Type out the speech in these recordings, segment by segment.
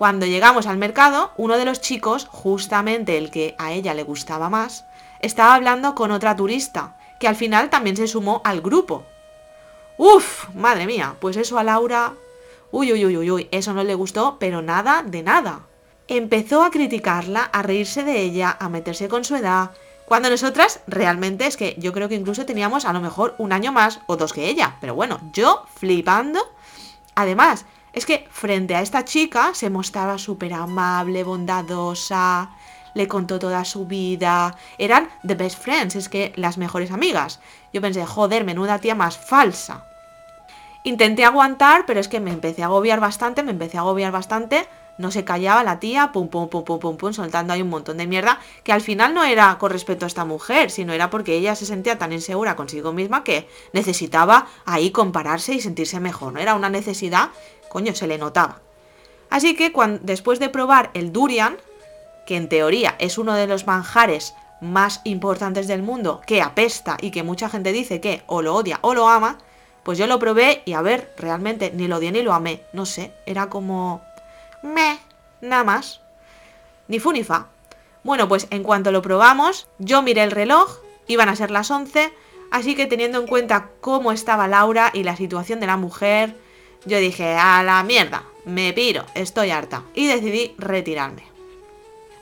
Cuando llegamos al mercado, uno de los chicos, justamente el que a ella le gustaba más, estaba hablando con otra turista, que al final también se sumó al grupo. Uf, madre mía, pues eso a Laura... Uy, uy, uy, uy, uy, eso no le gustó, pero nada de nada. Empezó a criticarla, a reírse de ella, a meterse con su edad, cuando nosotras realmente es que yo creo que incluso teníamos a lo mejor un año más o dos que ella. Pero bueno, yo flipando. Además, es que frente a esta chica se mostraba súper amable, bondadosa, le contó toda su vida, eran the best friends, es que las mejores amigas. Yo pensé, joder, menuda tía más falsa. Intenté aguantar, pero es que me empecé a agobiar bastante, me empecé a agobiar bastante, no se callaba la tía, pum, pum, pum, pum, pum, pum, soltando ahí un montón de mierda, que al final no era con respecto a esta mujer, sino era porque ella se sentía tan insegura consigo misma que necesitaba ahí compararse y sentirse mejor, ¿no? Era una necesidad Coño, se le notaba. Así que después de probar el durian, que en teoría es uno de los manjares más importantes del mundo, que apesta y que mucha gente dice que o lo odia o lo ama, pues yo lo probé y a ver, realmente ni lo odié ni lo amé. No sé, era como... Me, nada más. Ni fu ni fa. Bueno, pues en cuanto lo probamos, yo miré el reloj, iban a ser las 11, así que teniendo en cuenta cómo estaba Laura y la situación de la mujer, yo dije, a la mierda, me piro, estoy harta. Y decidí retirarme.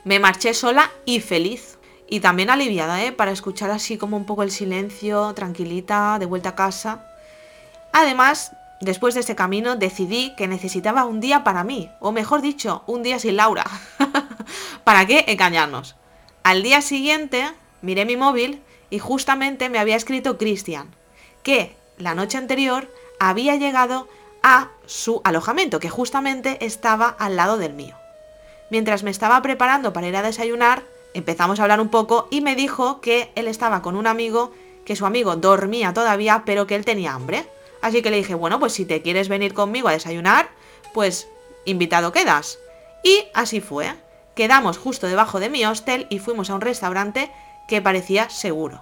Me marché sola y feliz. Y también aliviada, ¿eh? Para escuchar así como un poco el silencio, tranquilita, de vuelta a casa. Además, después de ese camino, decidí que necesitaba un día para mí. O mejor dicho, un día sin Laura. ¿Para qué engañarnos? Al día siguiente, miré mi móvil y justamente me había escrito Cristian, que la noche anterior había llegado a su alojamiento, que justamente estaba al lado del mío. Mientras me estaba preparando para ir a desayunar, empezamos a hablar un poco y me dijo que él estaba con un amigo, que su amigo dormía todavía, pero que él tenía hambre. Así que le dije, bueno, pues si te quieres venir conmigo a desayunar, pues invitado quedas. Y así fue. Quedamos justo debajo de mi hostel y fuimos a un restaurante que parecía seguro.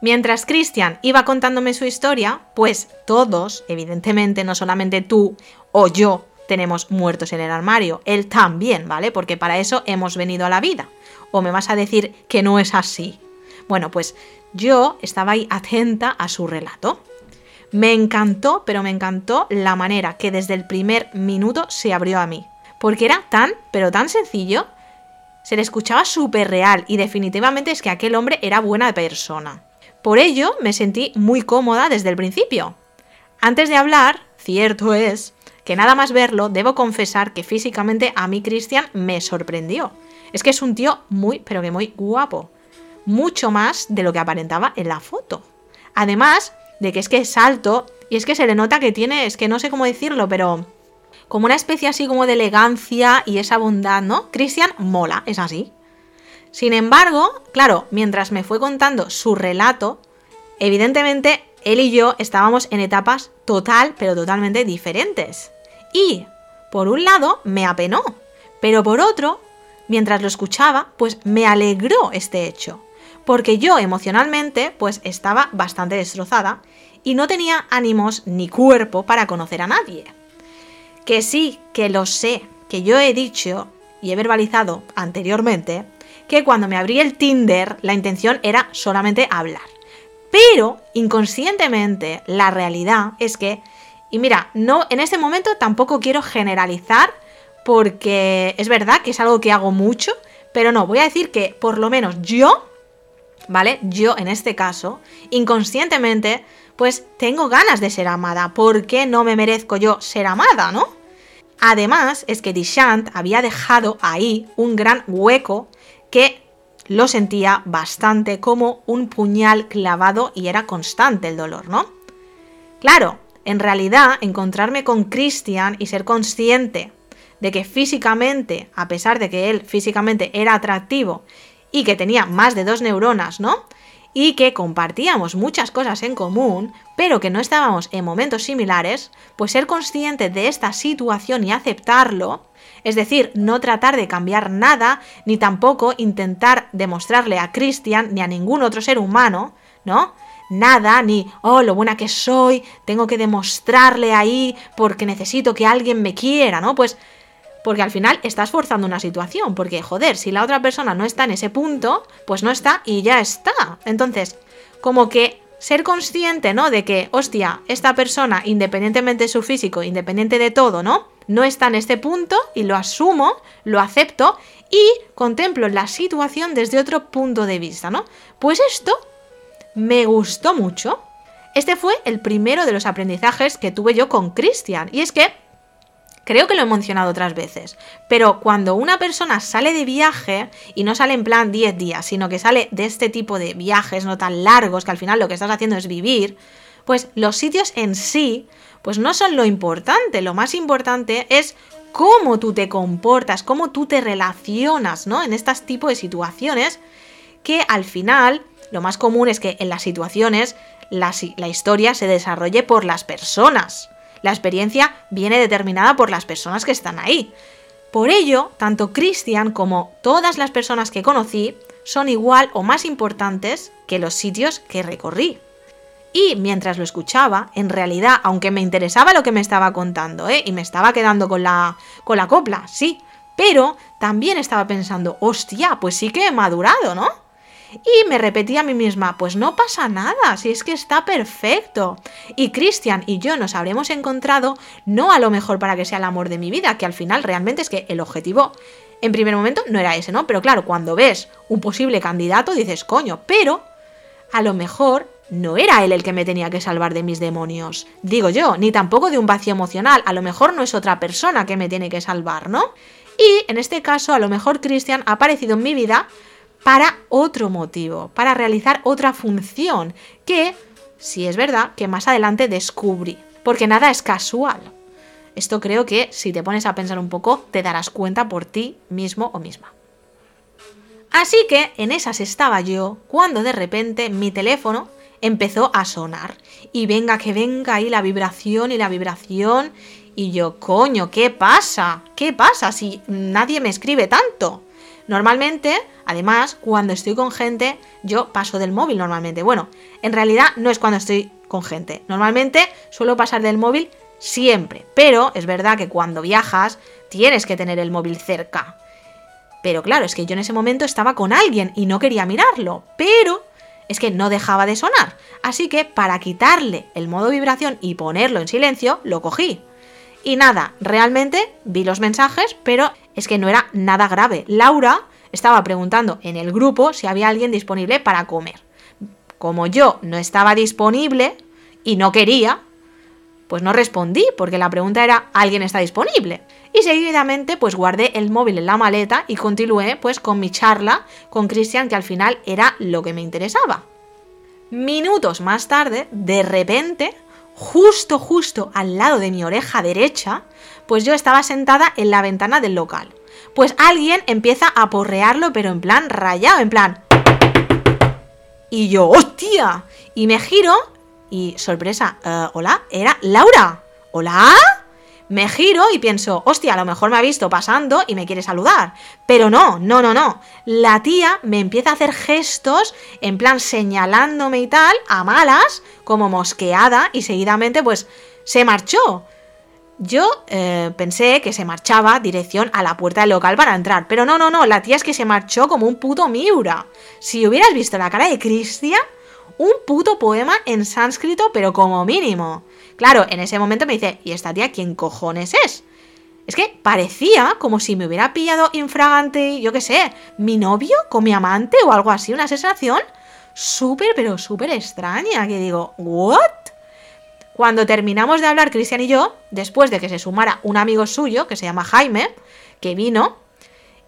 Mientras Christian iba contándome su historia, pues todos, evidentemente, no solamente tú o yo, tenemos muertos en el armario, él también, ¿vale? Porque para eso hemos venido a la vida. ¿O me vas a decir que no es así? Bueno, pues yo estaba ahí atenta a su relato. Me encantó, pero me encantó la manera que desde el primer minuto se abrió a mí. Porque era tan, pero tan sencillo, se le escuchaba súper real y definitivamente es que aquel hombre era buena persona. Por ello, me sentí muy cómoda desde el principio. Antes de hablar, cierto es que nada más verlo, debo confesar que físicamente a mí Cristian me sorprendió. Es que es un tío muy, pero que muy guapo. Mucho más de lo que aparentaba en la foto. Además de que es que es alto y es que se le nota que tiene, es que no sé cómo decirlo, pero como una especie así como de elegancia y esa bondad, ¿no? Cristian mola, es así. Sin embargo, claro, mientras me fue contando su relato, evidentemente él y yo estábamos en etapas total, pero totalmente diferentes. Y, por un lado, me apenó, pero por otro, mientras lo escuchaba, pues me alegró este hecho, porque yo emocionalmente, pues estaba bastante destrozada y no tenía ánimos ni cuerpo para conocer a nadie. Que sí, que lo sé, que yo he dicho y he verbalizado anteriormente, que cuando me abrí el Tinder la intención era solamente hablar. Pero inconscientemente la realidad es que, y mira, no en este momento tampoco quiero generalizar porque es verdad que es algo que hago mucho, pero no, voy a decir que por lo menos yo, ¿vale? Yo en este caso, inconscientemente, pues tengo ganas de ser amada. ¿Por qué no me merezco yo ser amada, no? Además, es que Dishant había dejado ahí un gran hueco que lo sentía bastante como un puñal clavado y era constante el dolor, ¿no? Claro, en realidad encontrarme con Christian y ser consciente de que físicamente, a pesar de que él físicamente era atractivo y que tenía más de dos neuronas, ¿no? Y que compartíamos muchas cosas en común, pero que no estábamos en momentos similares, pues ser consciente de esta situación y aceptarlo es decir, no tratar de cambiar nada, ni tampoco intentar demostrarle a Christian ni a ningún otro ser humano, ¿no? Nada, ni, oh, lo buena que soy, tengo que demostrarle ahí porque necesito que alguien me quiera, ¿no? Pues, porque al final estás forzando una situación, porque joder, si la otra persona no está en ese punto, pues no está y ya está. Entonces, como que ser consciente, ¿no? De que, hostia, esta persona, independientemente de su físico, independiente de todo, ¿no? No está en este punto y lo asumo, lo acepto y contemplo la situación desde otro punto de vista, ¿no? Pues esto me gustó mucho. Este fue el primero de los aprendizajes que tuve yo con Christian. Y es que Creo que lo he mencionado otras veces, pero cuando una persona sale de viaje, y no sale en plan 10 días, sino que sale de este tipo de viajes no tan largos, que al final lo que estás haciendo es vivir, pues los sitios en sí, pues no son lo importante, lo más importante es cómo tú te comportas, cómo tú te relacionas, ¿no? En este tipo de situaciones, que al final lo más común es que en las situaciones la, la historia se desarrolle por las personas. La experiencia viene determinada por las personas que están ahí. Por ello, tanto Christian como todas las personas que conocí son igual o más importantes que los sitios que recorrí. Y mientras lo escuchaba, en realidad, aunque me interesaba lo que me estaba contando, ¿eh? y me estaba quedando con la, con la copla, sí, pero también estaba pensando, hostia, pues sí que he madurado, ¿no? Y me repetía a mí misma, pues no pasa nada, si es que está perfecto. Y Cristian y yo nos habremos encontrado no a lo mejor para que sea el amor de mi vida, que al final realmente es que el objetivo en primer momento no era ese, ¿no? Pero claro, cuando ves un posible candidato dices, coño, pero a lo mejor no era él el que me tenía que salvar de mis demonios. Digo yo, ni tampoco de un vacío emocional, a lo mejor no es otra persona que me tiene que salvar, ¿no? Y en este caso, a lo mejor Cristian ha aparecido en mi vida para otro motivo, para realizar otra función, que, si es verdad, que más adelante descubrí, porque nada es casual. Esto creo que si te pones a pensar un poco, te darás cuenta por ti mismo o misma. Así que en esas estaba yo cuando de repente mi teléfono empezó a sonar. Y venga, que venga ahí la vibración y la vibración. Y yo, coño, ¿qué pasa? ¿Qué pasa si nadie me escribe tanto? Normalmente, además, cuando estoy con gente, yo paso del móvil normalmente. Bueno, en realidad no es cuando estoy con gente. Normalmente suelo pasar del móvil siempre. Pero es verdad que cuando viajas tienes que tener el móvil cerca. Pero claro, es que yo en ese momento estaba con alguien y no quería mirarlo. Pero es que no dejaba de sonar. Así que para quitarle el modo vibración y ponerlo en silencio, lo cogí. Y nada, realmente vi los mensajes, pero es que no era nada grave. Laura estaba preguntando en el grupo si había alguien disponible para comer. Como yo no estaba disponible y no quería, pues no respondí, porque la pregunta era ¿alguien está disponible? Y seguidamente pues guardé el móvil en la maleta y continué pues con mi charla con Cristian, que al final era lo que me interesaba. Minutos más tarde, de repente, justo, justo al lado de mi oreja derecha, pues yo estaba sentada en la ventana del local. Pues alguien empieza a porrearlo, pero en plan rayado, en plan... Y yo, ¡hostia! Y me giro y, sorpresa, eh, hola, era Laura. ¿Hola? Me giro y pienso, hostia, a lo mejor me ha visto pasando y me quiere saludar. Pero no, no, no, no. La tía me empieza a hacer gestos, en plan señalándome y tal, a malas, como mosqueada, y seguidamente pues se marchó. Yo eh, pensé que se marchaba dirección a la puerta del local para entrar, pero no, no, no, la tía es que se marchó como un puto Miura. Si hubieras visto la cara de Cristian, un puto poema en sánscrito, pero como mínimo. Claro, en ese momento me dice, ¿y esta tía quién cojones es? Es que parecía como si me hubiera pillado infragante, yo qué sé, mi novio con mi amante o algo así, una sensación súper, pero súper extraña, que digo, ¿what? Cuando terminamos de hablar Cristian y yo, después de que se sumara un amigo suyo, que se llama Jaime, que vino,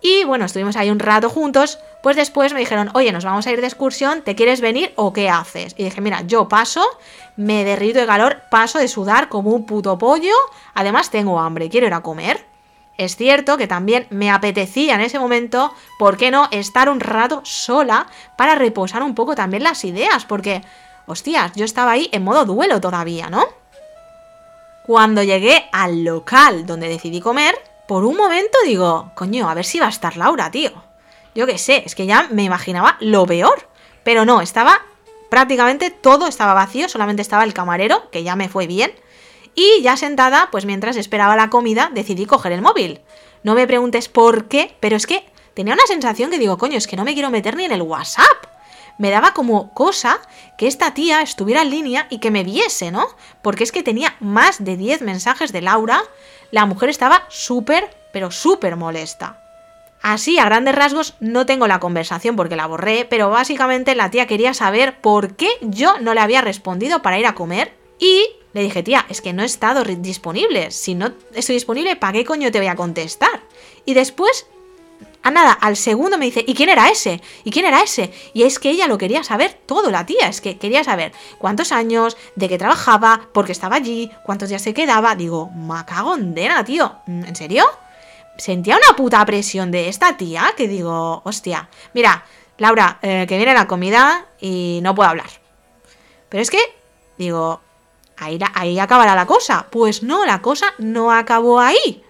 y bueno, estuvimos ahí un rato juntos, pues después me dijeron, oye, nos vamos a ir de excursión, ¿te quieres venir o qué haces? Y dije, mira, yo paso, me derrito de calor, paso de sudar como un puto pollo, además tengo hambre, quiero ir a comer. Es cierto que también me apetecía en ese momento, ¿por qué no?, estar un rato sola para reposar un poco también las ideas, porque, hostias, yo estaba ahí en modo duelo todavía, ¿no? Cuando llegué al local donde decidí comer, por un momento digo, coño, a ver si va a estar Laura, tío. Yo qué sé, es que ya me imaginaba lo peor. Pero no, estaba prácticamente todo estaba vacío, solamente estaba el camarero, que ya me fue bien. Y ya sentada, pues mientras esperaba la comida, decidí coger el móvil. No me preguntes por qué, pero es que tenía una sensación que digo, coño, es que no me quiero meter ni en el WhatsApp. Me daba como cosa que esta tía estuviera en línea y que me viese, ¿no? Porque es que tenía más de 10 mensajes de Laura. La mujer estaba súper, pero súper molesta. Así, a grandes rasgos, no tengo la conversación porque la borré, pero básicamente la tía quería saber por qué yo no le había respondido para ir a comer y le dije, tía, es que no he estado disponible. Si no estoy disponible, ¿para qué coño te voy a contestar? Y después, a nada, al segundo me dice, ¿y quién era ese? ¿Y quién era ese? Y es que ella lo quería saber todo, la tía. Es que quería saber cuántos años, de qué trabajaba, por qué estaba allí, cuántos días se quedaba. Digo, macagondena, tío. ¿En serio? sentía una puta presión de esta tía que digo, hostia, mira, Laura, eh, que viene la comida y no puedo hablar. Pero es que, digo, ahí, ahí acabará la cosa. Pues no, la cosa no acabó ahí.